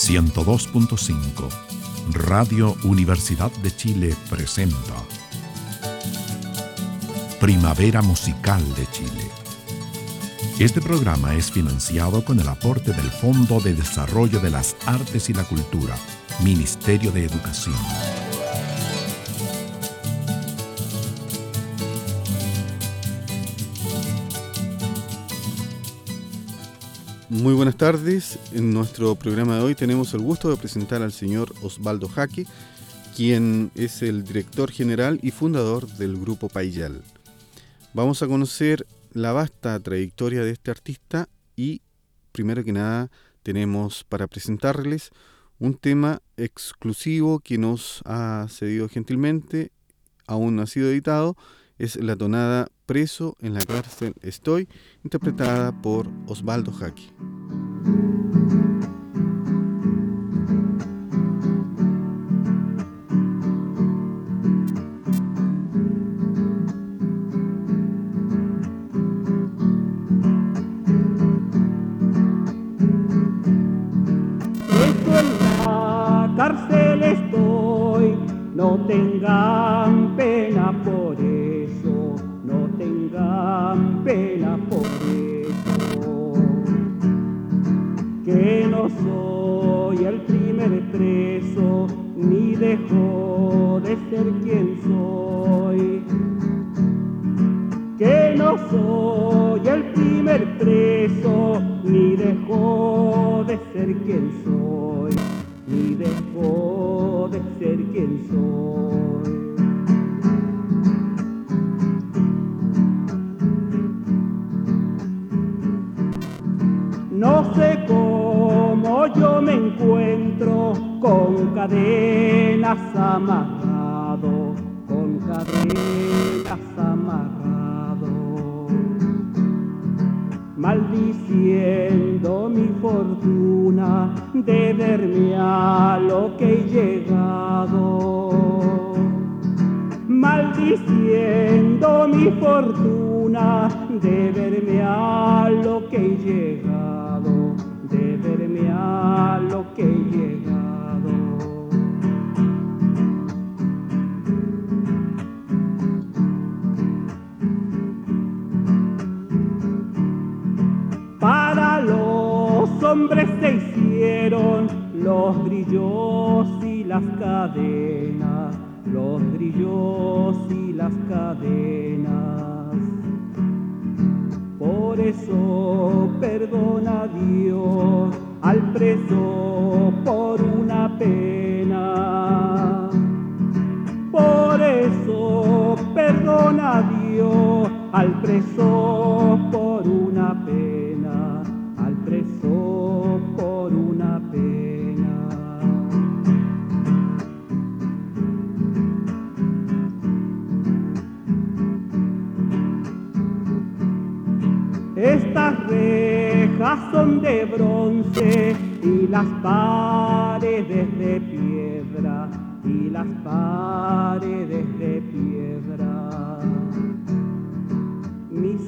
102.5 Radio Universidad de Chile presenta Primavera Musical de Chile. Este programa es financiado con el aporte del Fondo de Desarrollo de las Artes y la Cultura, Ministerio de Educación. Muy buenas tardes. En nuestro programa de hoy tenemos el gusto de presentar al señor Osvaldo Jaque, quien es el director general y fundador del grupo Payal. Vamos a conocer la vasta trayectoria de este artista y, primero que nada, tenemos para presentarles un tema exclusivo que nos ha cedido gentilmente, aún no ha sido editado, es la tonada Preso en la cárcel estoy, interpretada por Osvaldo Jaque. Cárcel estoy, no tengan ni dejo de ser quien soy. Que no soy el primer preso, ni dejo de ser quien soy, ni dejo de ser quien soy. No sé cómo yo me encuentro con cadenas amarrado, con cadenas amarrado, maldiciendo mi fortuna de verme a lo que he llegado. Maldiciendo mi fortuna de verme a lo que he llegado, las cadenas, los grillos y las cadenas.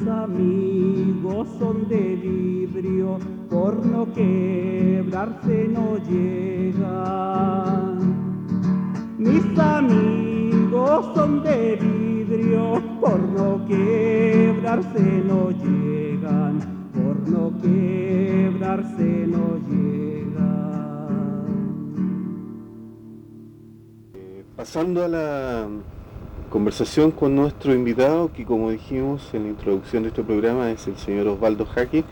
Mis amigos son de vidrio, por no quebrarse no llegan. Mis amigos son de vidrio, por no quebrarse no llegan, por no quebrarse no llegan. Pasando a la conversación con nuestro invitado, que como dijimos en la introducción de este programa es el señor Osvaldo Jaque,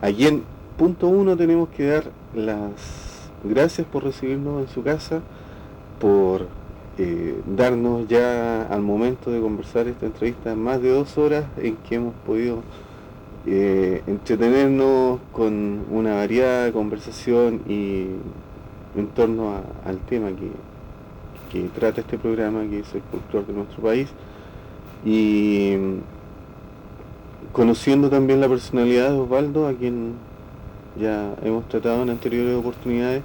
allí en punto uno tenemos que dar las gracias por recibirnos en su casa, por eh, darnos ya al momento de conversar esta entrevista más de dos horas en que hemos podido eh, entretenernos con una variada conversación y en torno a- al tema que, que trata este programa, que es el folclore de nuestro país, y conociendo también la personalidad de Osvaldo, a quien ya hemos tratado en anteriores oportunidades,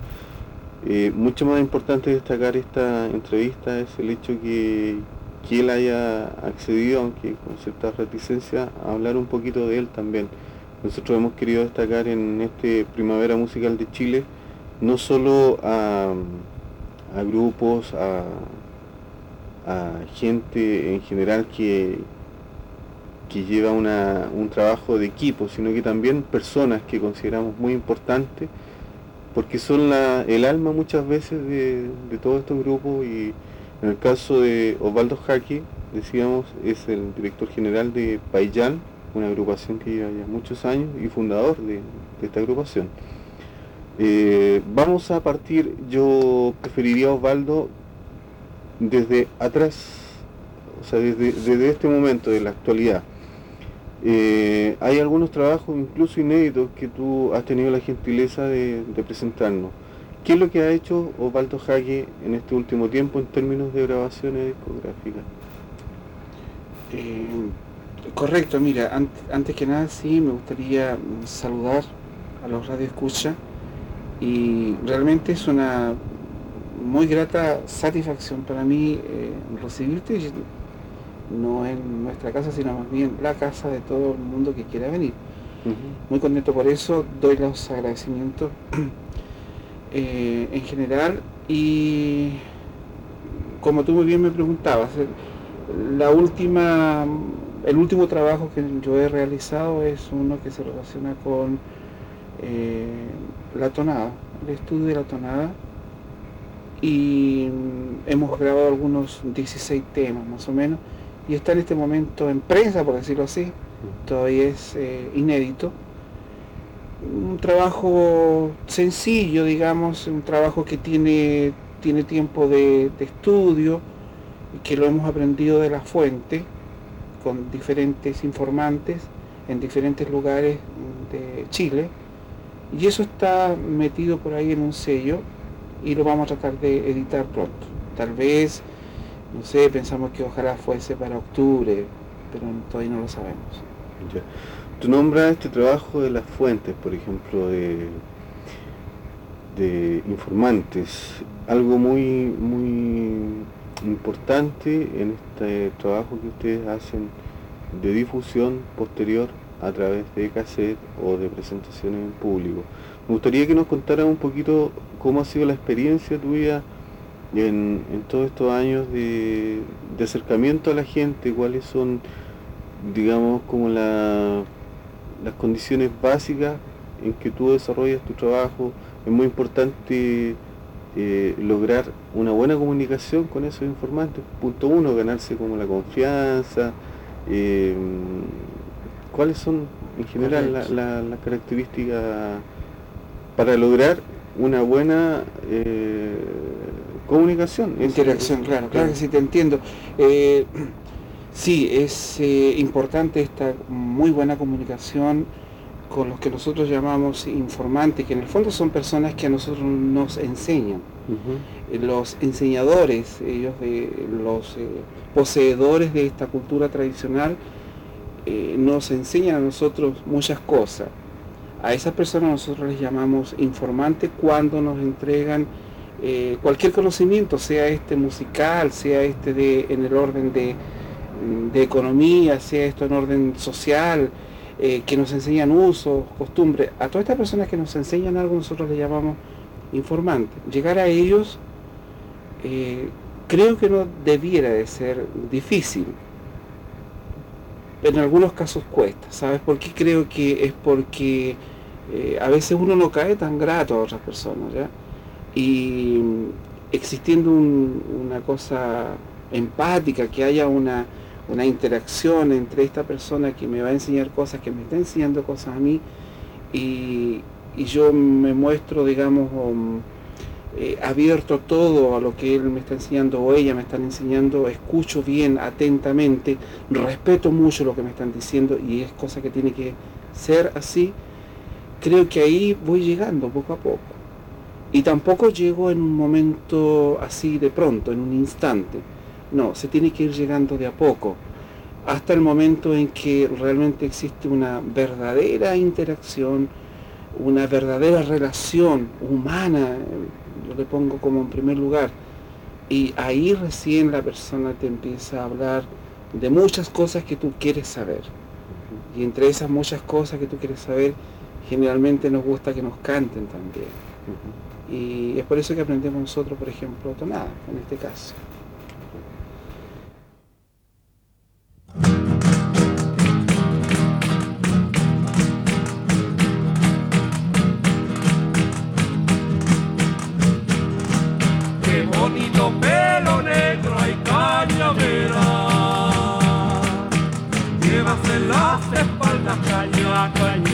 eh, mucho más importante destacar esta entrevista es el hecho que, que él haya accedido, aunque con cierta reticencia, a hablar un poquito de él también. Nosotros hemos querido destacar en este Primavera Musical de Chile no solo a, grupos, a, gente en general que, que lleva un trabajo de equipo, sino que también personas que consideramos muy importantes, porque son el alma muchas veces de, de todos estos grupos y en el caso de Osvaldo Jaque, decíamos, es el director general de Payán, una agrupación que lleva ya muchos años y fundador de, esta agrupación. Eh, vamos a partir, yo preferiría Osvaldo desde atrás, o sea, desde, este momento de la actualidad. Eh, hay algunos trabajos incluso inéditos que tú has tenido la gentileza de, presentarnos. ¿Qué es lo que ha hecho Osvaldo Jaque en este último tiempo en términos de grabaciones discográficas? Eh, correcto, mira, antes que nada sí me gustaría saludar a los Radio Escucha y realmente es una muy grata satisfacción para mí eh, recibirte, no en nuestra casa, sino más bien la casa de todo el mundo que quiera venir. Muy contento por eso, doy los agradecimientos eh, en general y como tú muy bien me preguntabas, la última, el último trabajo que yo he realizado es uno que se relaciona con eh, la tonada, el estudio de la tonada y hemos grabado algunos 16 temas más o menos y está en este momento en prensa, por decirlo así, todavía es eh, inédito. Un trabajo sencillo, digamos, un trabajo que tiene, tiene tiempo de estudio, que lo hemos aprendido de la fuente con diferentes informantes en diferentes lugares de Chile y eso está metido por ahí en un sello y lo vamos a tratar de editar pronto. Tal vez, no sé, pensamos que ojalá fuese para octubre, pero todavía no lo sabemos. Tú nombras este trabajo de las fuentes, por ejemplo, de, de informantes, algo muy, muy importante en este trabajo que ustedes hacen de difusión posterior a través de cassette o de presentaciones en público. Me gustaría que nos contaran un poquito cómo ha sido la experiencia tuya en, todos estos años de, acercamiento a la gente, cuáles son, digamos, como las condiciones básicas en que tú desarrollas tu trabajo. Es muy importante eh, lograr una buena comunicación con esos informantes. Punto uno, ganarse como la confianza. Eh, ¿Cuáles son en general las características para lograr una buena eh, comunicación? Interacción, claro, claro que sí, te entiendo. sí, es importante esta muy buena comunicación con los que nosotros llamamos informantes, que en el fondo son personas que a nosotros nos enseñan. Eh, los enseñadores, ellos de los eh, poseedores de esta cultura tradicional, eh, nos enseñan a nosotros muchas cosas. A esas personas nosotros les llamamos informantes cuando nos entregan cualquier conocimiento, sea este musical, sea este de, en el orden de, de economía, sea esto en orden social, eh, que nos enseñan usos, costumbres, a todas estas personas que nos enseñan algo nosotros le llamamos informantes. Llegar a ellos eh, creo que no debiera de ser difícil. En algunos casos cuesta, ¿sabes por qué? Creo que es porque eh, a veces uno no cae tan grato a otras personas, ¿ya? Y existiendo una cosa empática, que haya una, una interacción entre esta persona que me va a enseñar cosas, que me está enseñando cosas a mí, y, yo me muestro, digamos, um, eh, abierto todo a lo que él me está enseñando o ella me están enseñando, escucho bien, atentamente, respeto mucho lo que me están diciendo y es cosa que tiene que ser así, creo que ahí voy llegando poco a poco. Y tampoco llego en un momento así de pronto, en un instante no, se tiene que ir llegando de a poco, hasta el momento en que realmente existe una verdadera interacción, una verdadera relación humana, yo le pongo como en primer lugar, y ahí recién la persona te empieza a hablar de muchas cosas que tú quieres saber. Y entre esas muchas cosas que tú quieres saber, generalmente nos gusta que nos canten también. Y es por eso que aprendemos nosotros, por ejemplo, tonada, en este caso. компании.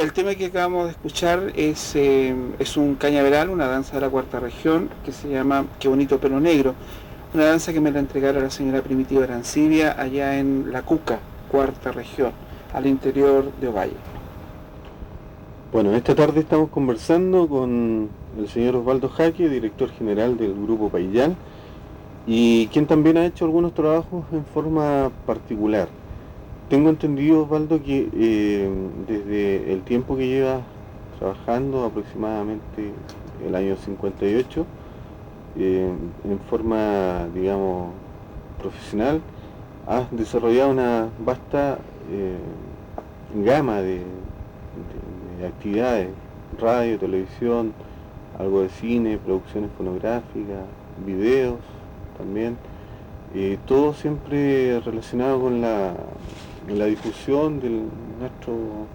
El tema que acabamos de escuchar es, eh, es un cañaveral, una danza de la cuarta región, que se llama Qué bonito pelo negro. Una danza que me la entregaron la señora Primitiva Arancibia allá en La Cuca, cuarta región, al interior de Ovalle. Bueno, esta tarde estamos conversando con el señor Osvaldo Jaque, director general del Grupo Payal, y quien también ha hecho algunos trabajos en forma particular. Tengo entendido, Osvaldo, que eh, desde el tiempo que llevas trabajando, aproximadamente el año 58, eh, en forma, digamos, profesional, has desarrollado una vasta eh, gama de, de- de actividades, radio, televisión, algo de cine, producciones fonográficas, videos también, todo siempre relacionado con la, la difusión de nuestro,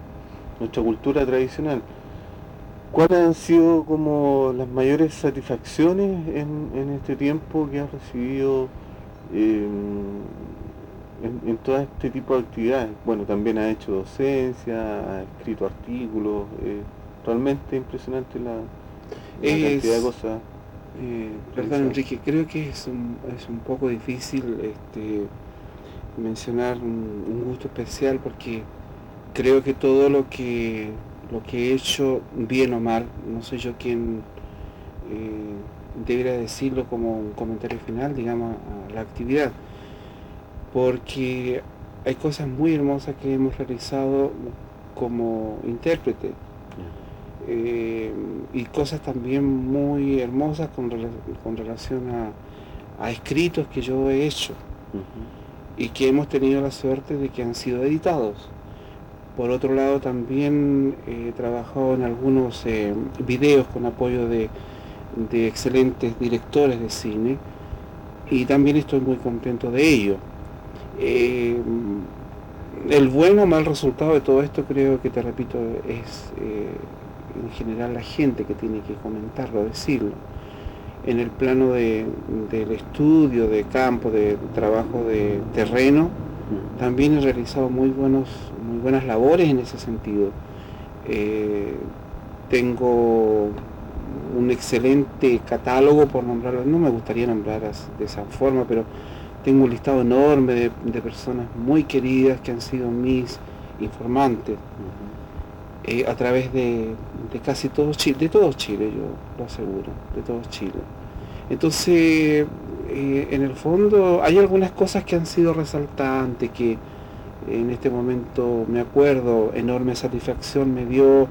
nuestra cultura tradicional. ¿Cuáles han sido como las mayores satisfacciones en, en este tiempo que has recibido eh, en, en todo este tipo de actividades? Bueno, también has hecho docencia, has escrito artículos, eh, realmente impresionante la, la Es- cantidad de cosas. Eh, perdón Enrique, creo que es un, es un poco difícil este, mencionar un, gusto especial porque creo que todo lo que lo que he hecho, bien o mal, no soy yo quien eh, debería decirlo como un comentario final, digamos, a la actividad, porque hay cosas muy hermosas que hemos realizado como intérprete. eh, y cosas también muy hermosas con, relación a, escritos que yo he hecho y que hemos tenido la suerte de que han sido editados. Por otro lado, también he trabajado en algunos eh, videos con apoyo de, de, excelentes directores de cine y también estoy muy contento de ello. Eh, el bueno o mal resultado de todo esto creo que, te repito, es eh, en general la gente que tiene que comentarlo, decirlo. En el plano de, del estudio, de campo, de trabajo de terreno, también he realizado muy, buenos, muy buenas labores en ese sentido. Eh, tengo un excelente catálogo, por nombrarlo, no me gustaría nombrar de esa forma, pero tengo un listado enorme de, personas muy queridas que han sido mis informantes eh, a través de, casi todo Chile, de todo Chile, yo lo aseguro, de todo Chile. Entonces, eh, en el fondo hay algunas cosas que han sido resaltantes, que en este momento me acuerdo, enorme satisfacción me dio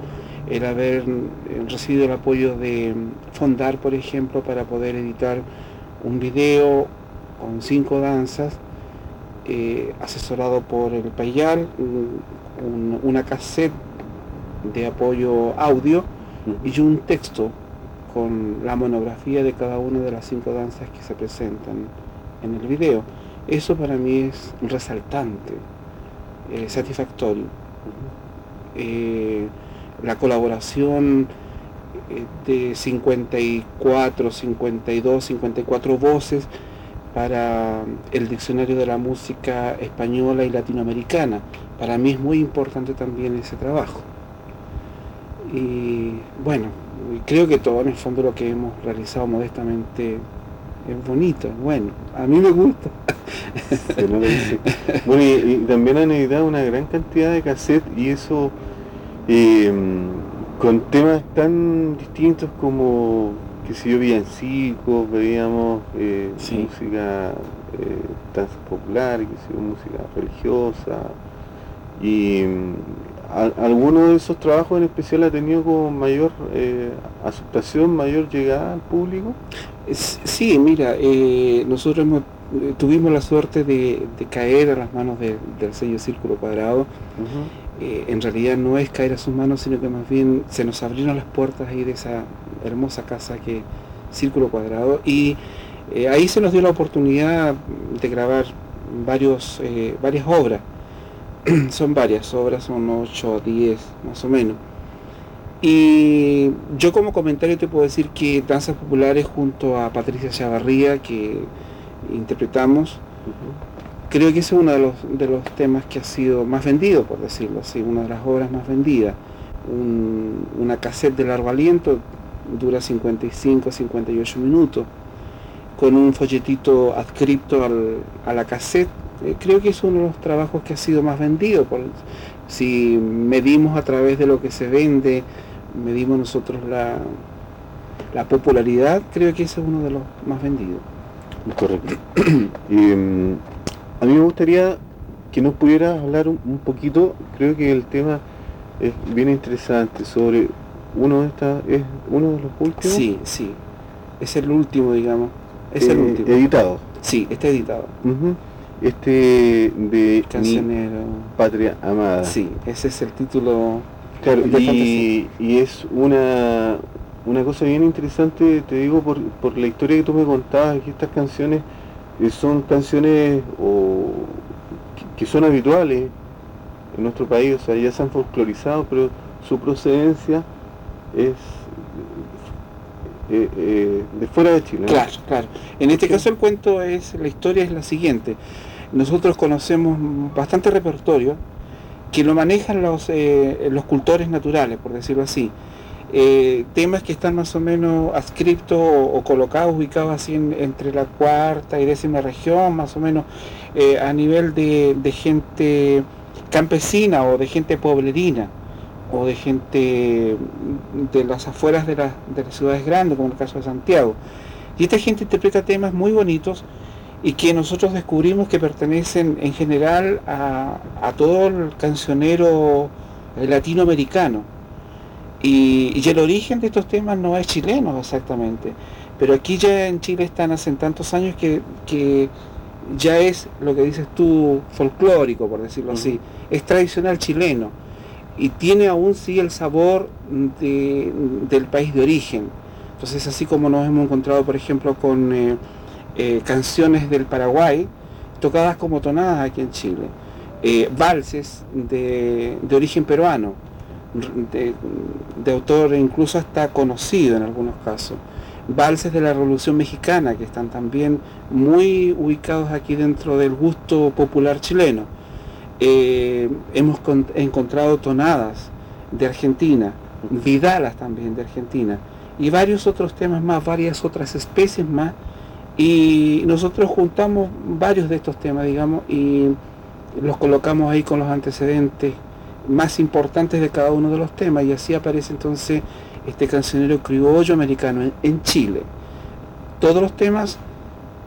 el haber eh, recibido el apoyo de Fondar, por ejemplo, para poder editar un video con cinco danzas, eh, asesorado por el Payal, una cassette de apoyo audio y un texto con la monografía de cada una de las cinco danzas que se presentan en el video. Eso para mí es resaltante, eh, satisfactorio. Eh, la colaboración eh, de 54, 52, 54 voces para el diccionario de la música española y latinoamericana. Para mí es muy importante también ese trabajo. Y bueno, creo que todo en el fondo lo que hemos realizado modestamente es bonito, bueno, a mí me gusta. bueno, y, también han editado una gran cantidad de cassettes y eso em, con temas tan distintos como, que si yo, villancicos, veíamos eh, música eh, popular, que si música religiosa, y ¿Alguno de esos trabajos en especial ha tenido como mayor eh, aceptación, mayor llegada al público? Sí, mira, eh, nosotros eh, tuvimos la suerte de, caer a las manos del sello Círculo Cuadrado. en realidad no es caer a sus manos, sino que más bien se nos abrieron las puertas ahí de esa hermosa casa que Círculo Cuadrado y ahí se nos dio la oportunidad de grabar varios, varias obras son varias obras, son 8 o 10 más o menos. Y yo como comentario te puedo decir que Danzas Populares junto a Patricia Chavarría, que interpretamos, creo que ese es uno de los, de los temas que ha sido más vendido, por decirlo así, una de las obras más vendidas. una cassette de largo aliento dura 55, 58 minutos, con un folletito adscripto a la cassette creo que es uno de los trabajos que ha sido más vendido. si medimos a través de lo que se vende, medimos nosotros la, la popularidad, creo que ese es uno de los más vendidos. Correcto. Mm, a mí me gustaría que nos pudieras hablar un, poquito, creo que el tema es bien interesante, sobre uno de estas, es uno de los últimos. Sí, sí, es el último, digamos. Es el eh, último. Editado. Sí, está editado este de Cancionero. Patria Amada. Sí, ese es el título. Claro, y, es una, una cosa bien interesante, te digo, por, por la historia que tú me contabas, que estas canciones eh, son canciones o, que, son habituales en nuestro país, o sea, ya se han folclorizado, pero su procedencia es eh, eh, de fuera de Chile. Claro, claro. En este caso el cuento es, la historia es la siguiente nosotros conocemos bastante repertorio que lo manejan los, eh, los cultores naturales, por decirlo así. Temas que están más o menos adscriptos o, colocados, ubicados así entre la cuarta y décima región, más o menos a nivel de, gente campesina o de gente pueblerina o de gente de las afueras de, de las ciudades grandes, como el caso de Santiago. Y esta gente interpreta temas muy bonitos y que nosotros descubrimos que pertenecen en general a, todo el cancionero latinoamericano. Y, el origen de estos temas no es chileno exactamente, pero aquí ya en Chile están hace tantos años que, ya es lo que dices tú folclórico, por decirlo así, es tradicional chileno y tiene aún sí el sabor del país de origen. Entonces así como nos hemos encontrado por ejemplo con eh, eh, canciones del Paraguay, tocadas como tonadas aquí en Chile, eh, valses de, origen peruano, de, autor incluso hasta conocido en algunos casos, valses de la Revolución Mexicana que están también muy ubicados aquí dentro del gusto popular chileno. Eh, hemos encontrado tonadas de Argentina, vidalas también de Argentina y varios otros temas más, varias otras especies más y nosotros juntamos varios de estos temas, digamos, y los colocamos ahí con los antecedentes más importantes de cada uno de los temas y así aparece entonces este cancionero criollo americano en, Chile. Todos los temas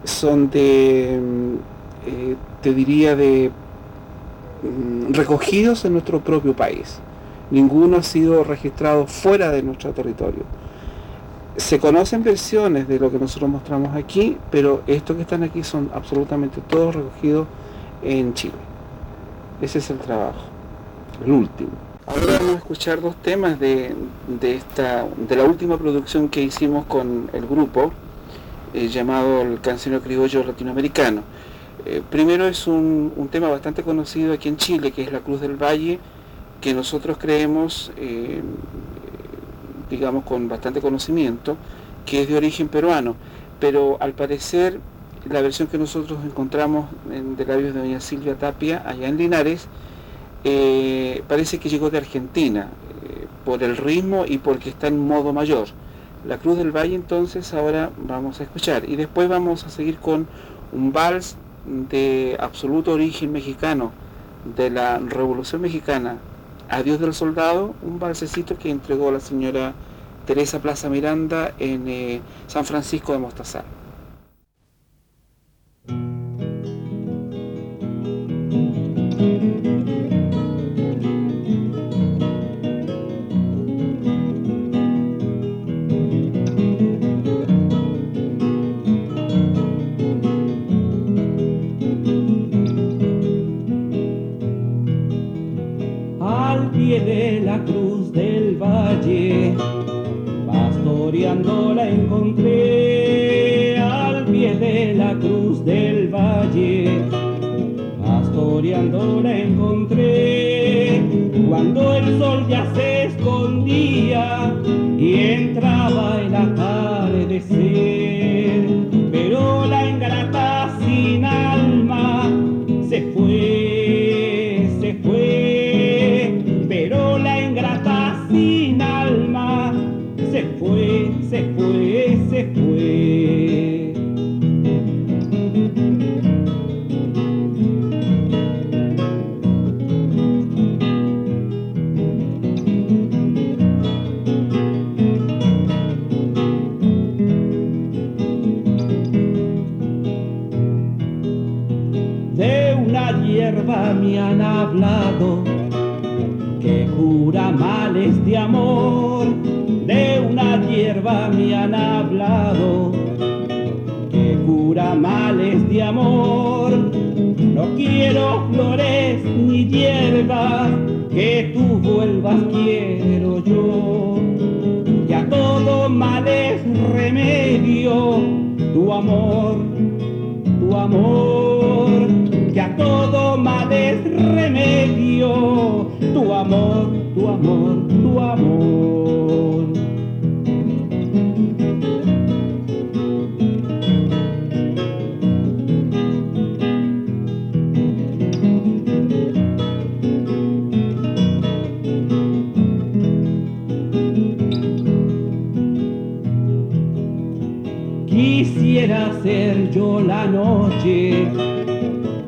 son de, mm, eh, te diría, de recogidos en nuestro propio país. Ninguno ha sido registrado fuera de nuestro territorio se conocen versiones de lo que nosotros mostramos aquí, pero estos que están aquí son absolutamente todos recogidos en Chile. Ese es el trabajo, el último. Ahora vamos a escuchar dos temas de, esta, de la última producción que hicimos con el grupo, eh, llamado el Cancionero Criollo Latinoamericano. Eh, primero es un, tema bastante conocido aquí en Chile, que es la Cruz del Valle, que nosotros creemos eh, digamos, con bastante conocimiento, que es de origen peruano, pero al parecer la versión que nosotros encontramos en, de labios de doña Silvia Tapia, allá en Linares, eh, parece que llegó de Argentina, por el ritmo y porque está en modo mayor. La Cruz del Valle entonces ahora vamos a escuchar y después vamos a seguir con un vals de absoluto origen mexicano, de la Revolución Mexicana, Adiós del Soldado, un balsecito que entregó la señora Teresa Plaza Miranda en eh, San Francisco de Mostazal.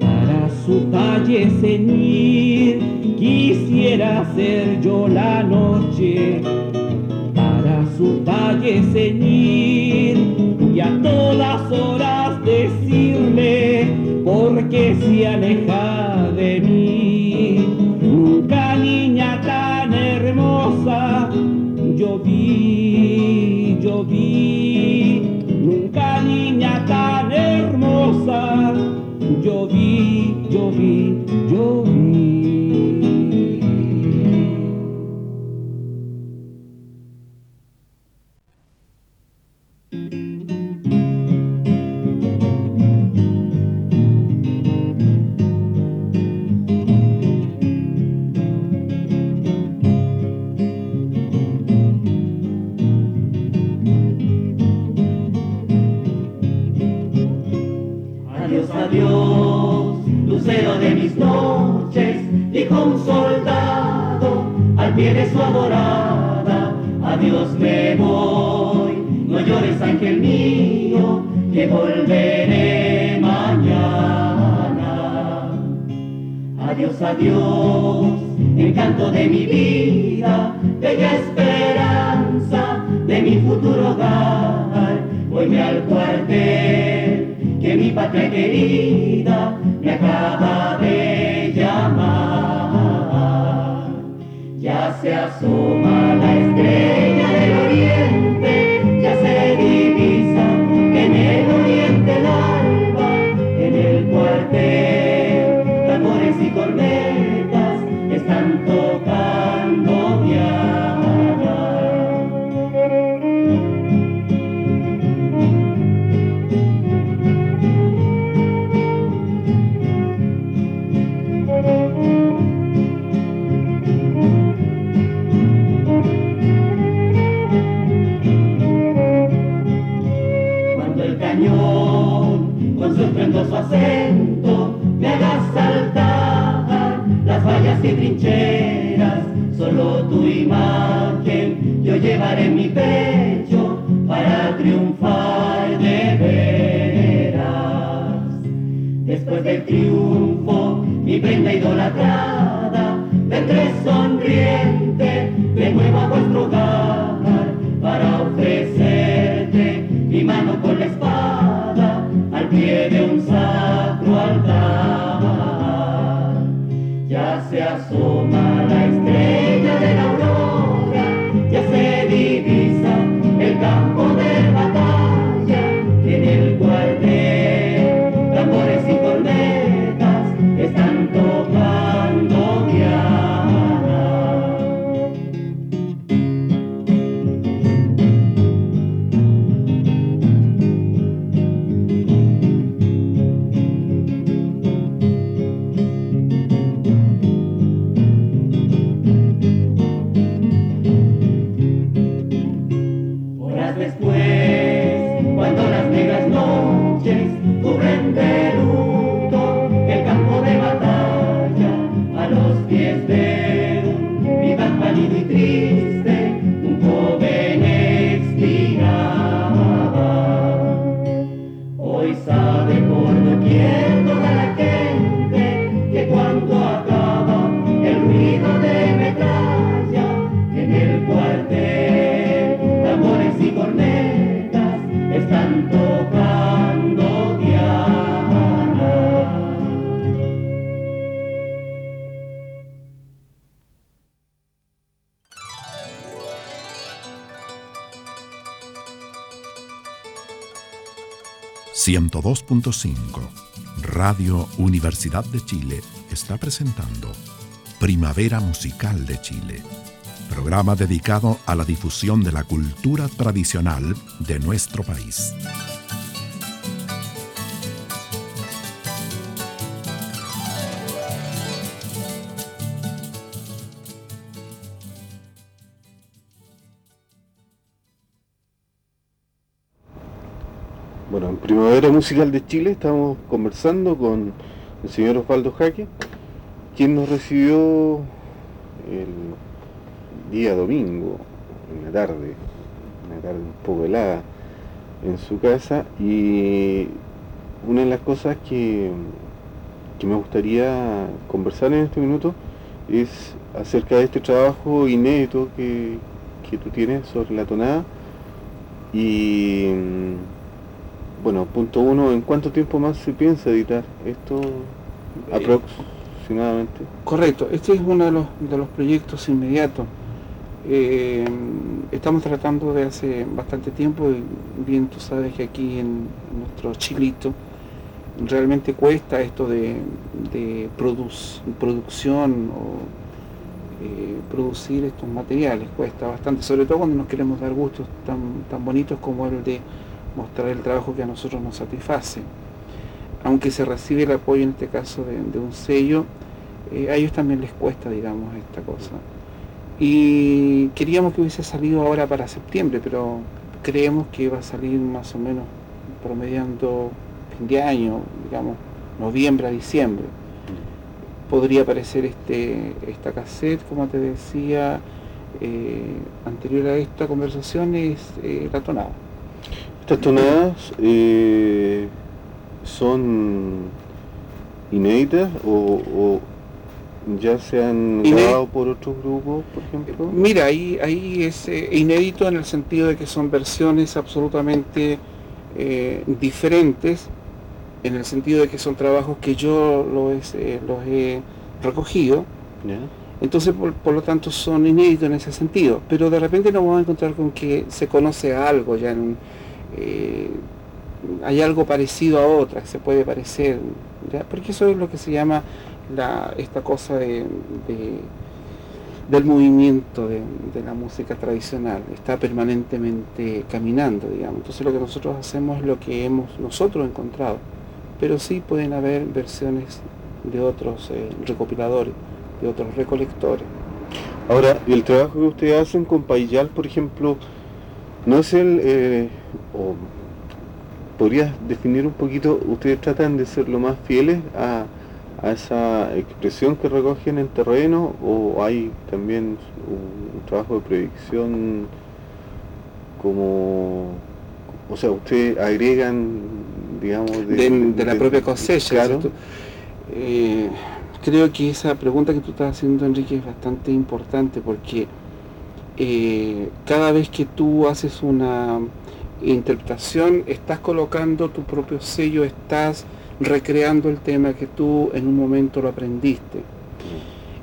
Para su talle ceñir. Quisiera ser yo la noche para su talle ceñir y a todas horas decirle porque se aleja Dimitri. ...102.5... Radio Universidad de Chile está presentando Primavera Musical de Chile, programa dedicado a la difusión de la cultura tradicional de nuestro país. Primavera Musical de Chile estamos conversando con el señor Osvaldo Jaque, quien nos recibió el día domingo, en la tarde, una tarde un poco helada, en su casa y una de las cosas que, que me gustaría conversar en este minuto es acerca de este trabajo inédito que, que tú tienes sobre la tonada y bueno, punto uno, ¿en cuánto tiempo más se piensa editar esto Eh, aproximadamente? Correcto, este es uno de los, de los proyectos inmediatos. Eh, estamos tratando de hace bastante tiempo, y bien tú sabes que aquí en nuestro chilito realmente cuesta esto de, de producción o eh, producir estos materiales, cuesta bastante, sobre todo cuando nos queremos dar gustos tan, tan bonitos como el de mostrar el trabajo que a nosotros nos satisface. Aunque se recibe el apoyo en este caso de, un sello, eh, a ellos también les cuesta, digamos, esta cosa. Y queríamos que hubiese salido ahora para septiembre, pero creemos que va a salir más o menos promediando fin de año, digamos, noviembre a diciembre. Podría aparecer este, esta cassette, como te decía, eh, anterior a esta conversación, es eh, la tonada. Estas tonadas eh, son inéditas o, ya se han grabado por otros grupos, por ejemplo? Mira, ahí, ahí es inédito en el sentido de que son versiones absolutamente eh, diferentes en el sentido de que son trabajos que yo los, eh, los he recogido. Entonces, por, lo tanto, son inéditos en ese sentido. Pero de repente nos vamos a encontrar con que se conoce algo, ya en, eh, hay algo parecido a otra, se puede parecer, porque eso es lo que se llama la, esta cosa de del movimiento de, la música tradicional, está permanentemente caminando, digamos. Entonces lo que nosotros hacemos es lo que hemos nosotros encontrado, pero sí pueden haber versiones de otros eh, recopiladores, de otros recolectores. Ahora, el trabajo que ustedes hacen con Payal, por ejemplo, no es el, eh, o podrías definir un poquito, ustedes tratan de ser lo más fieles a a esa expresión que recogen en terreno o hay también un, trabajo de predicción como o sea ustedes agregan digamos de, la propia cosecha eh, creo que esa pregunta que tú estás haciendo Enrique es bastante importante porque eh, cada vez que tú haces una interpretación estás colocando tu propio sello estás recreando el tema que tú en un momento lo aprendiste.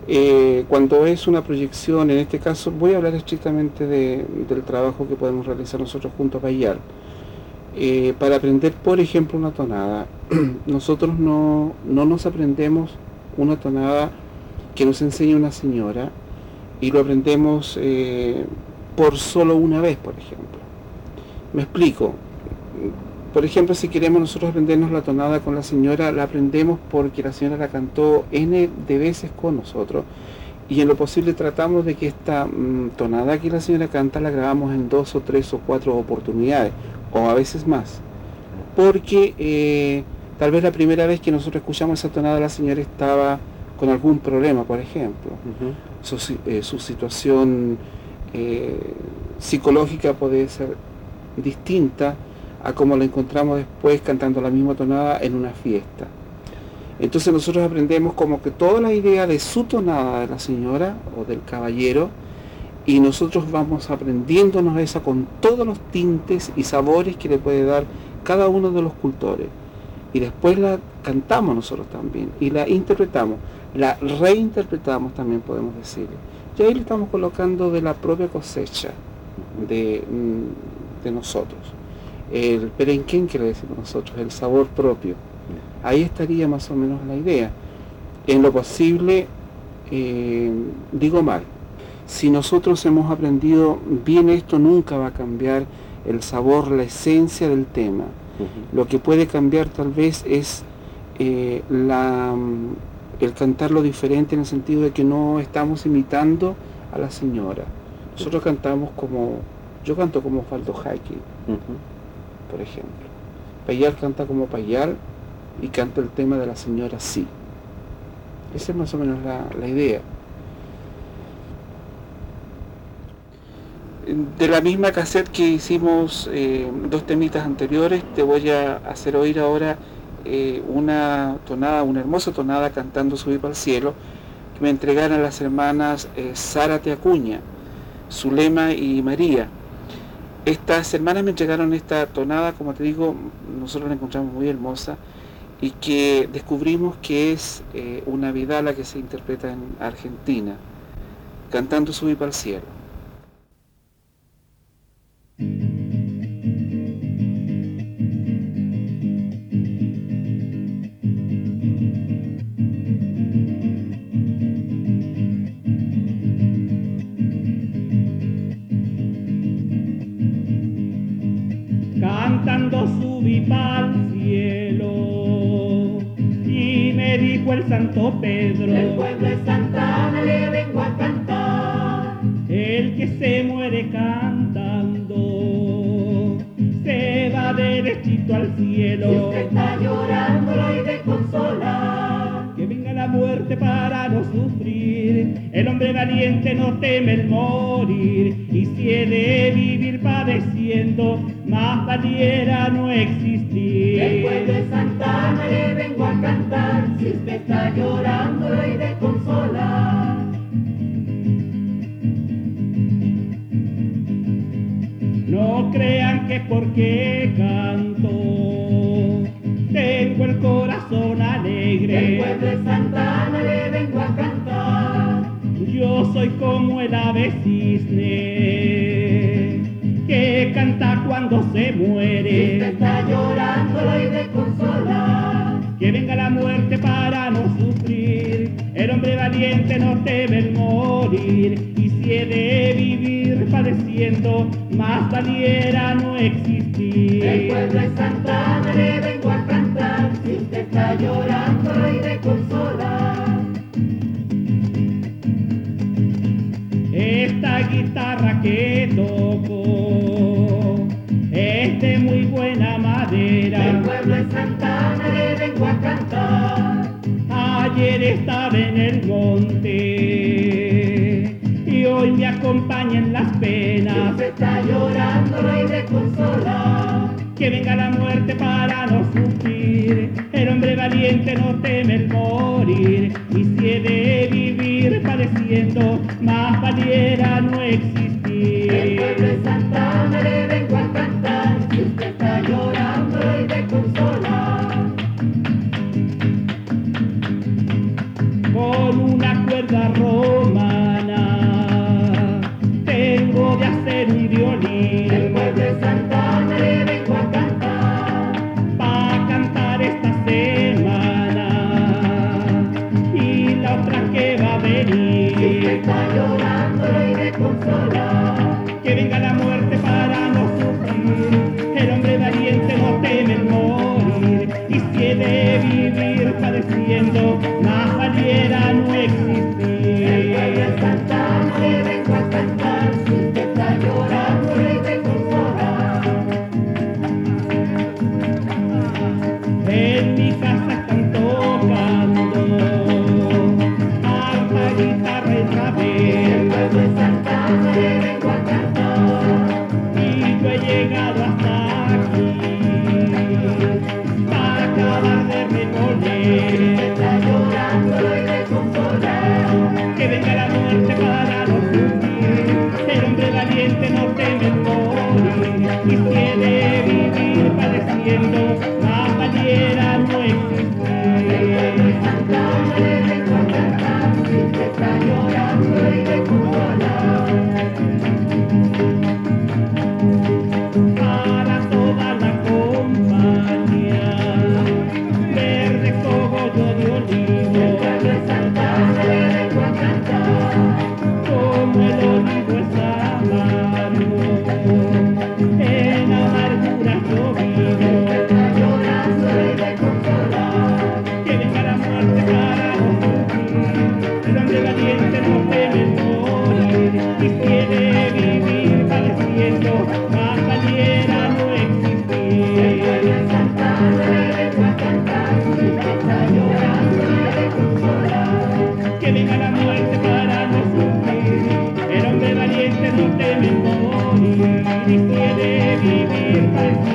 Eh, cuando es una proyección, en este caso voy a hablar estrictamente del trabajo que podemos realizar nosotros junto a Bayal. Eh, para aprender, por ejemplo, una tonada, nosotros no, nos aprendemos una tonada que nos enseña una señora y lo aprendemos eh, por solo una vez, por ejemplo. Me explico, por ejemplo, si queremos nosotros aprendernos la tonada con la señora, la aprendemos porque la señora la cantó N de veces con nosotros. Y en lo posible tratamos de que esta mm, tonada que la señora canta la grabamos en dos o tres o cuatro oportunidades, o a veces más. Porque eh, tal vez la primera vez que nosotros escuchamos esa tonada la señora estaba con algún problema, por ejemplo. Eh, su, situación eh, psicológica puede ser distinta a como la encontramos después cantando la misma tonada en una fiesta. Entonces nosotros aprendemos como que toda la idea de su tonada de la señora o del caballero y nosotros vamos aprendiéndonos esa con todos los tintes y sabores que le puede dar cada uno de los cultores. Y después la cantamos nosotros también y la interpretamos, la reinterpretamos también podemos decir. Y ahí le estamos colocando de la propia cosecha de, mm, de nosotros el perenquén que le decimos nosotros, el sabor propio. Ahí estaría más o menos la idea. En lo posible, eh, digo mal, si nosotros hemos aprendido bien esto, nunca va a cambiar el sabor, la esencia del tema. Lo que puede cambiar tal vez es eh, la, el cantarlo diferente en el sentido de que no estamos imitando a la señora. Nosotros cantamos como, yo canto como Faldo Jaque por ejemplo. Payal canta como Payal y canta el tema de la señora sí. Esa es más o menos la, idea. De la misma cassette que hicimos eh, dos temitas anteriores, te voy a hacer oír ahora eh, una tonada, una hermosa tonada cantando Subir el cielo, que me entregaron las hermanas eh, Zárate Acuña, Zulema y María. Estas hermanas me entregaron esta tonada, como te digo, nosotros la encontramos muy hermosa y que descubrimos que es eh, una vidala que se interpreta en Argentina, cantando Subir el cielo. Santo Pedro. Del pueblo de Santana le vengo a cantar. El que se muere cantando se va derechito al Si cielo. usted está llorando, lo hay de consolar. Que venga la muerte para no sufrir. El hombre valiente no teme el morir. Y si he de vivir padeciendo, más valiera no Del existir. pueblo de Santana le vengo a Si usted está llorando, lo hay de consolar. No crean que porque canto tengo el corazón alegre. pueblo de Santana le vengo a cantar. Yo soy como el ave cisne que canta cuando se Si usted muere. está llorando, lo hay de consolar. Venga la muerte para no sufrir. El hombre valiente no teme el morir. Y si he de vivir padeciendo, más valiera no existir. pueblo de Santana le vengo a cantar. Si usted está llorando, lo hay de consolar. Esta guitarra que toco es de muy buena madera. pueblo de Santana le vengo a cantar. Ayer estaba en el monte y hoy me acompaña en las penas. usted está llorando, lo hay de consolar. Que venga la muerte para no sufrir. El hombre valiente no teme el morir. Y si he de vivir padeciendo, más valiera no Del pueblo existir. de Santana le otra que va a Si usted venir. está llorando, lo hay de consolar.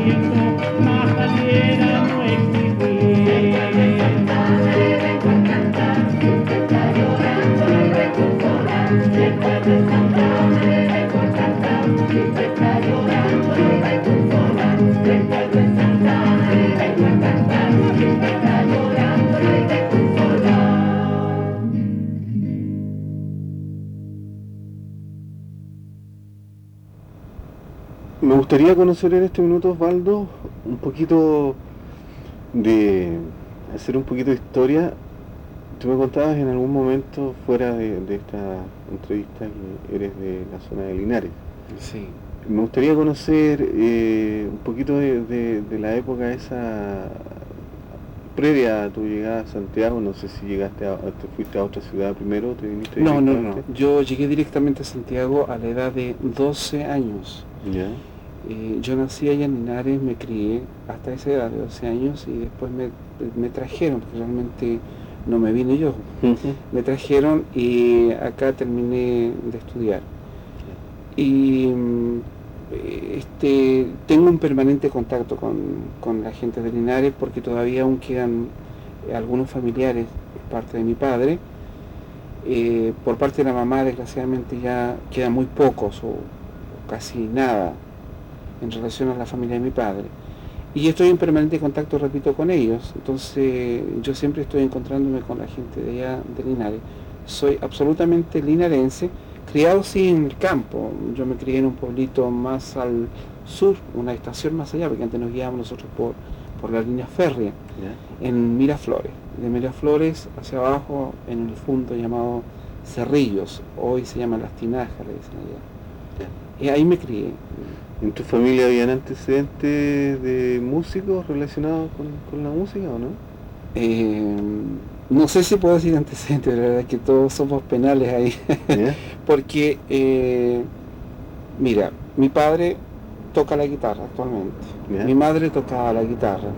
Vivir gustaría conocer en este minuto, Osvaldo, un poquito de hacer un poquito de historia. Tú me contabas en algún momento fuera de, de esta entrevista que eres de la zona de Linares. Sí. Me gustaría conocer eh, un poquito de, de- de la época esa previa a tu llegada a Santiago, no sé si llegaste a, te fuiste a otra ciudad primero, te viniste No, no, no. Yo llegué directamente a Santiago a la edad de 12 años. Ya. Eh, yo nací allá en Linares, me crié hasta esa edad de 12 años y después me, me trajeron, porque realmente no me vine yo. Me trajeron y acá terminé de estudiar. Y mm, este, tengo un permanente contacto con, con la gente de Linares porque todavía aún quedan algunos familiares por parte de mi padre. Eh, por parte de la mamá, desgraciadamente, ya quedan muy pocos o, o casi nada en relación a la familia de mi padre. Y estoy en permanente contacto, repito, con ellos. Entonces yo siempre estoy encontrándome con la gente de allá de Linares. Soy absolutamente linarense, criado sí en el campo. Yo me crié en un pueblito más al sur, una estación más allá, porque antes nos guiábamos nosotros por, por la línea férrea, Ya. en Miraflores. De Miraflores hacia abajo, en el fondo llamado Cerrillos. Hoy se llama Las Tinajas, le dicen allá. Y ahí me crié. ¿En tu familia habían antecedentes de músicos relacionados con, con la música o no? Eh, no sé si puedo decir antecedentes, la verdad es que todos somos penales ahí, porque, eh, mira, mi padre toca la guitarra actualmente, mi madre tocaba la guitarra,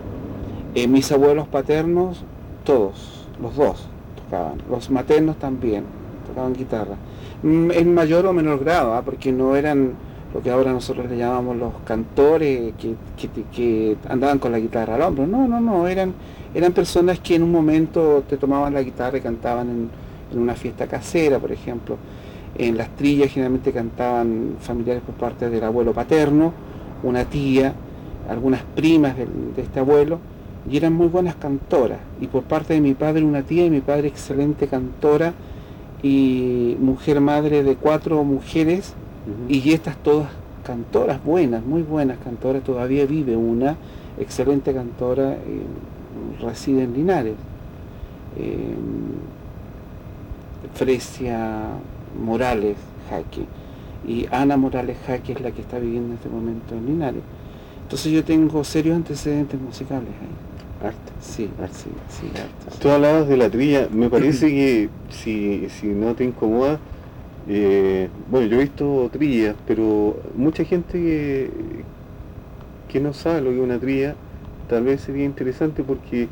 Eh, mis abuelos paternos, todos, los dos tocaban, los maternos también tocaban guitarra, en mayor o menor grado, ¿ah? porque no eran lo que ahora nosotros le llamamos los cantores que, que, andaban con la guitarra al hombro, no, no, no, eran eran personas que en un momento te tomaban la guitarra y cantaban en, una fiesta casera, por ejemplo. En las trillas generalmente cantaban familiares por parte del abuelo paterno, una tía, algunas primas del- de, este abuelo, y eran muy buenas cantoras. Y por parte de mi padre una tía y mi padre excelente cantora y mujer madre de cuatro mujeres y estas todas cantoras buenas, muy buenas cantoras, todavía vive una excelente cantora, eh, reside en Linares. Eh, Fresia Morales Jaque. Y Ana Morales Jaque es la que está viviendo en este momento en Linares. Entonces yo tengo serios antecedentes musicales ahí. Harto. Sí, Harto. sí, sí. Tú hablabas de la trilla, me parece que si, si no te incomoda, eh, bueno, yo he visto trillas, pero mucha gente que, que no sabe lo que es una trilla, tal vez sería interesante porque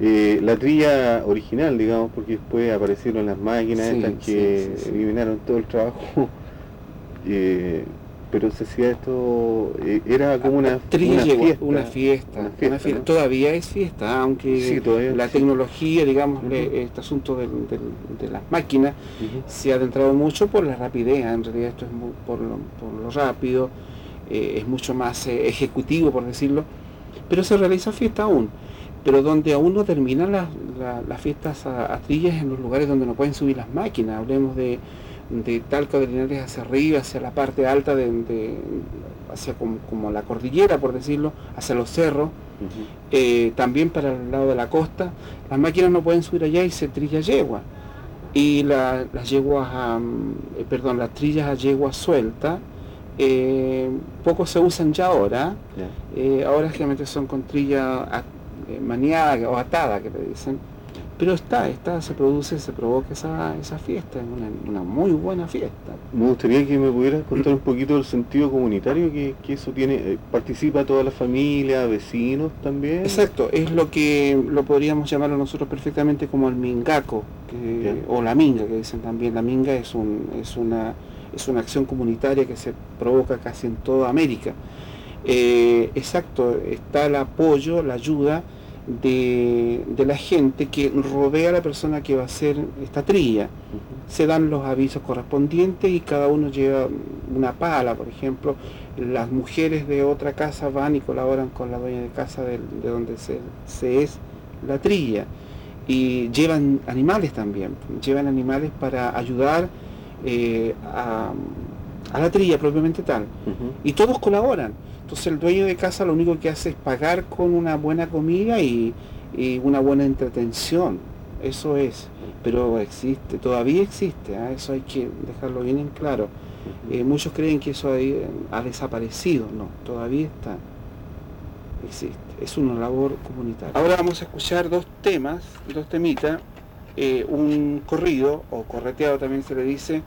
eh, la trilla original, digamos, porque después aparecieron las máquinas Sí, estas que sí. eliminaron todo el trabajo, eh, pero se hacía esto, eh, era como una, Trilla una llegó, fiesta. una fiesta, una una fiesta, fiesta. ¿no? Todavía es fiesta, aunque Sí, todavía la sí. tecnología, digamos, Ujú. este asunto del- del- de las máquinas se ha adentrado mucho por la rapidez, en realidad esto es por, lo, por lo rápido, eh, es mucho más eh, ejecutivo, por decirlo, pero se realiza fiesta aún. Pero donde aún no terminan las, la- las fiestas a, a trillas en los lugares donde no pueden subir las máquinas, hablemos de, de Talca de Linares hacia arriba, hacia la parte alta, de, de- hacia como, como la cordillera, por decirlo, hacia los cerros, eh, también para el lado de la costa, las máquinas no pueden subir allá y se trilla yegua. Y la- las yeguas, eh, perdón, las trillas a yegua suelta, eh, poco se usan ya ahora. Ya. Eh, ahora generalmente son con trilla maniada o atada, que le dicen. Pero está, está, se produce, se provoca esa, esa fiesta, es una, una muy buena fiesta. Me gustaría que me pudieras contar un poquito del sentido comunitario que, que eso tiene. Eh, ¿Participa toda la familia, vecinos también? Exacto, es lo que lo podríamos llamarlo nosotros perfectamente como el mingaco, que- o la minga, que dicen también. La minga es, un, es, una, es una acción comunitaria que se provoca casi en toda América. Eh, exacto, está el apoyo, la ayuda de, de la gente que rodea a la persona que va a hacer esta trilla. Se dan los avisos correspondientes y cada uno lleva una pala, por ejemplo. Las mujeres de otra casa van y colaboran con la dueña de casa de, donde se, se es la trilla. Y llevan animales también, llevan animales para ayudar eh, a, a la trilla propiamente tal. Y todos colaboran. Entonces el dueño de casa lo único que hace es pagar con una buena comida y, una buena entretención. Eso es. Pero existe, todavía existe. ¿ah? Eso hay que dejarlo bien en claro. Eh, muchos creen que eso eh, ha desaparecido. No, todavía está. Existe. Es una labor comunitaria. Ahora vamos a escuchar dos temas, dos temitas. Eh, un corrido o correteado también se le dice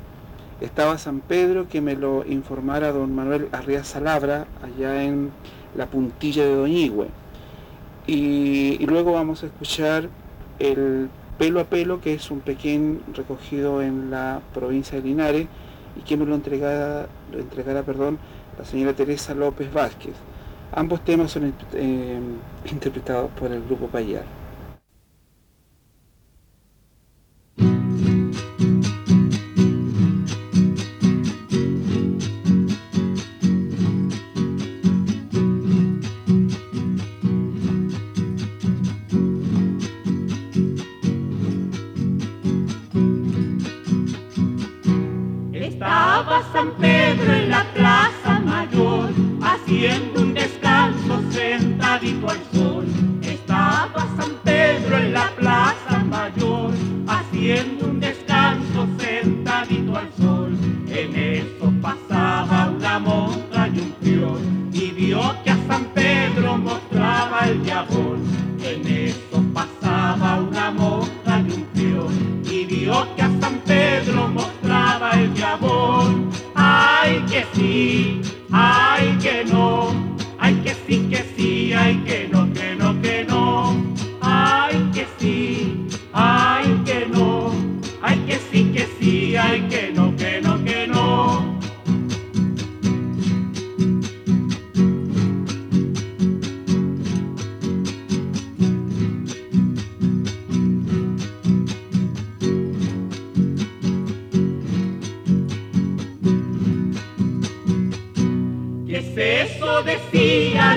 estaba San Pedro, que me lo informara don Manuel Arria Salabra, allá en la puntilla de Doñigüe. Y, luego vamos a escuchar el pelo a pelo, que es un pequeño recogido en la provincia de Linares, y que me lo entregara, lo entregara perdón, la señora Teresa López Vázquez. Ambos temas son eh, interpretados por el grupo Payar. happy birthday. decía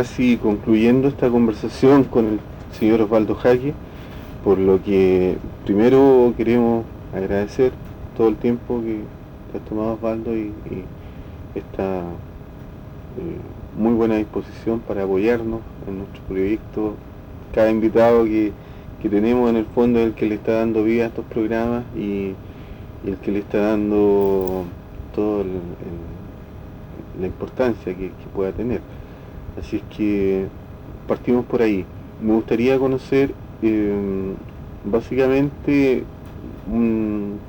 casi concluyendo esta conversación con el señor Osvaldo Jaque, por lo que primero queremos agradecer todo el tiempo que te has tomado Osvaldo y, esta eh, muy buena disposición para apoyarnos en nuestro proyecto. Cada invitado que, que tenemos en el fondo es el que le está dando vida a estos programas y, el que le está dando toda la importancia que pueda tener. Así es que partimos por ahí. Me gustaría conocer eh, básicamente,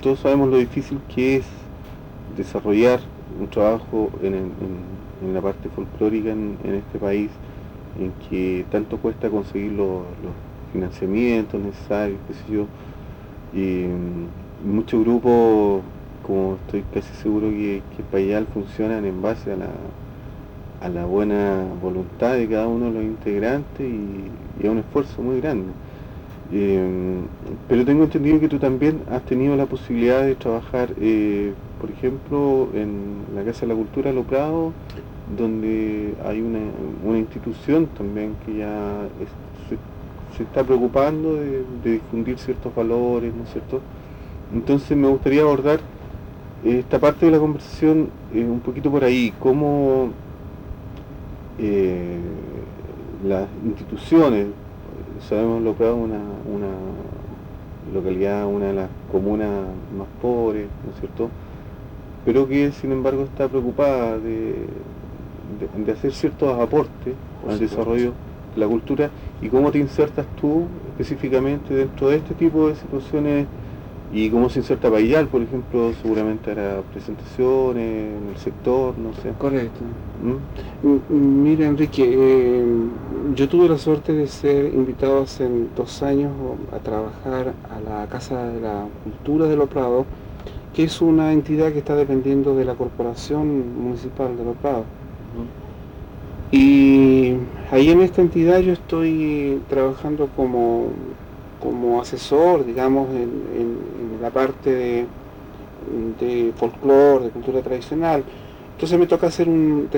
todos sabemos lo difícil que es desarrollar un trabajo en, la parte folclórica en, este país, en que tanto cuesta conseguir los, financiamientos necesarios, qué sé yo. Mm, muchos grupos, como estoy casi seguro que, que Payal funcionan en base a la, a la buena voluntad de cada uno de los integrantes y, a un esfuerzo muy grande. Eh, pero tengo entendido que tú también has tenido la posibilidad de trabajar, eh, por ejemplo, en la Casa de la Cultura Lo Prado, donde hay una, institución también que ya se, está preocupando de, de difundir ciertos valores, ¿no es cierto? Entonces me gustaría abordar esta parte de la conversación eh, un poquito por ahí, cómo eh, las instituciones, sabemos lo que es una, una localidad, una de las comunas más pobres, ¿no es cierto? Pero que sin embargo está preocupada de, de- de hacer ciertos aportes al desarrollo de la cultura y cómo te insertas tú específicamente dentro de este tipo de situaciones y cómo se inserta Payal, por ejemplo, seguramente hará presentaciones en el sector, no sé. Correcto. ¿Mm? Mira, Enrique, eh, yo tuve la suerte de ser invitado hace dos años a trabajar a la Casa de la Cultura de Lo Prado, que es una entidad que está dependiendo de la Corporación Municipal de Lo Prado. Y ahí en esta entidad yo estoy trabajando como, como asesor, digamos, en, la parte de, de folclore, de cultura tradicional. Entonces me toca hacer un,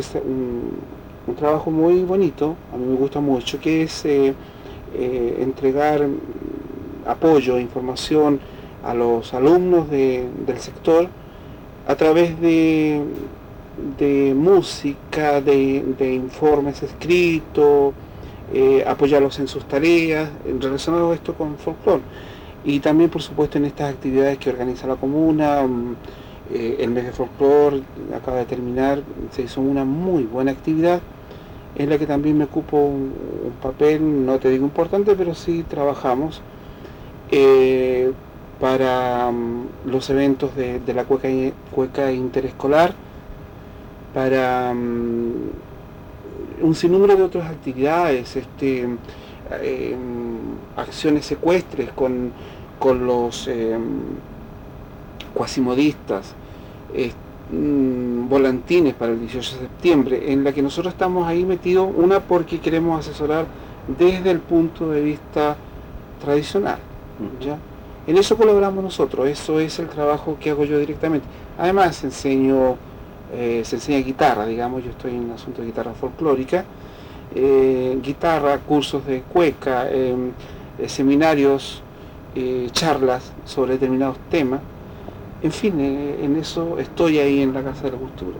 trabajo muy bonito, a mí me gusta mucho, que es eh, eh, entregar apoyo, información a los alumnos de- del sector a través de, música, de informes escritos, eh, apoyarlos en sus tareas, relacionado esto con folclore. Y también, por supuesto, en estas actividades que organiza la comuna, mm, eh, el mes de folclore acaba de terminar, se hizo una muy buena actividad en la que también me ocupo un, papel, no te digo importante, pero sí trabajamos eh, para mm, los eventos de, la cueca, cueca interescolar, para mm, un sinnúmero de otras actividades, este, eh, acciones secuestres con, con los eh, cuasimodistas, eh, mm, volantines para el 18 de septiembre, en la que nosotros estamos ahí metidos, una porque queremos asesorar desde el punto de vista tradicional. ¿ya? En eso colaboramos nosotros, eso es el trabajo que hago yo directamente. Además enseño, eh, se enseña guitarra, digamos, yo estoy en el asunto de guitarra folclórica, eh, guitarra, cursos de cueca, eh, eh, seminarios, charlas sobre determinados temas. En fin, en eso estoy ahí en la Casa de la Cultura.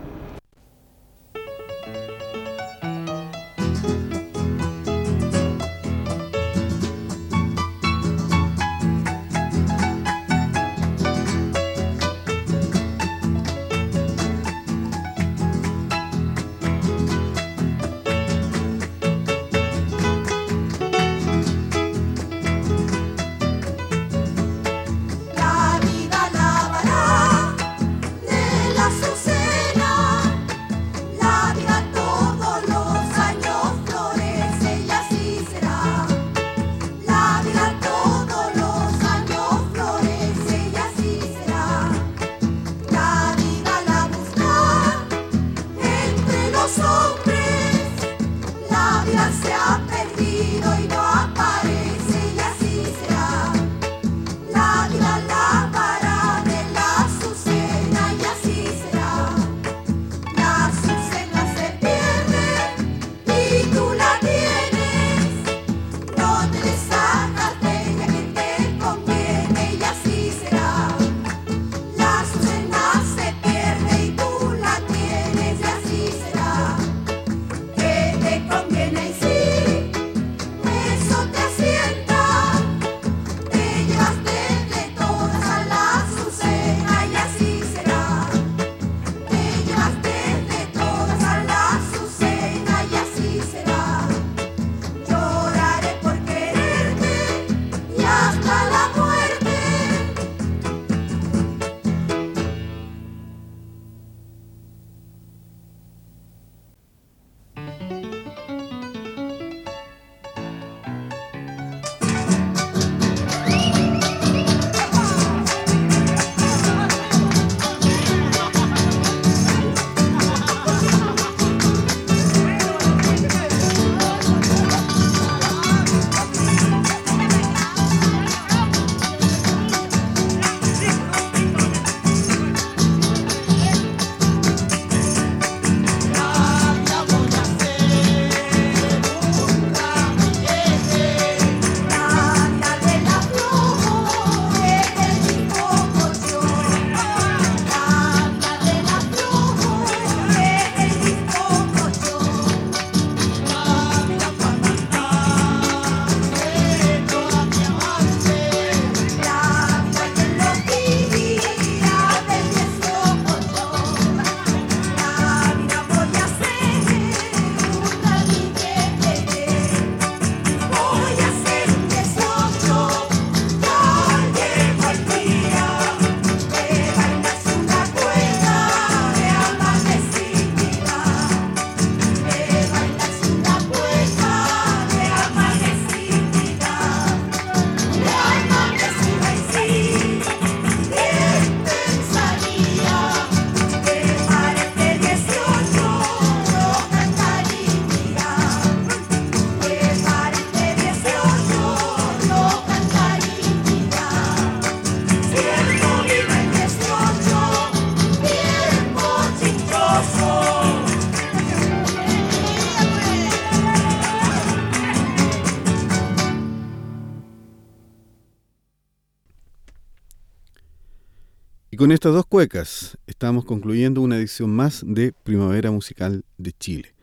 Con estas dos cuecas estamos concluyendo una edición más de Primavera Musical de Chile.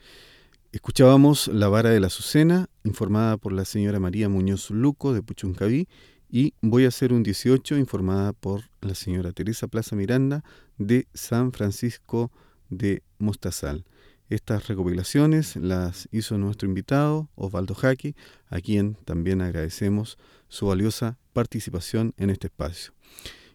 Escuchábamos La Vara de la Azucena, informada por la señora María Muñoz Luco de Puchuncaví, y Voy a hacer un 18, informada por la señora Teresa Plaza Miranda de San Francisco de Mostazal. Estas recopilaciones las hizo nuestro invitado Osvaldo Jaque, a quien también agradecemos su valiosa participación en este espacio.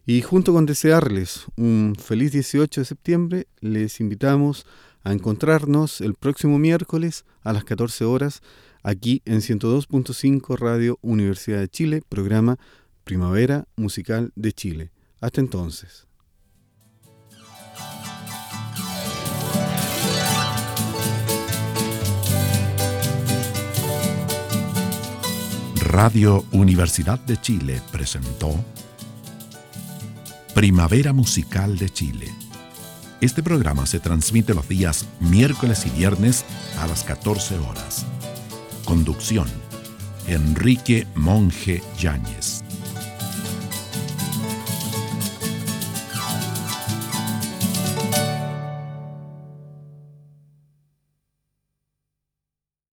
Y junto con desearles un feliz 18 de septiembre, les invitamos a encontrarnos el próximo miércoles a las 14 horas aquí en 102.5 Radio Universidad de Chile, programa Primavera Musical de Chile. Hasta entonces. Radio Universidad de Chile presentó Primavera Musical de Chile. Este programa se transmite los días miércoles y viernes a las 14 horas. Conducción. Enrique Monje Yáñez.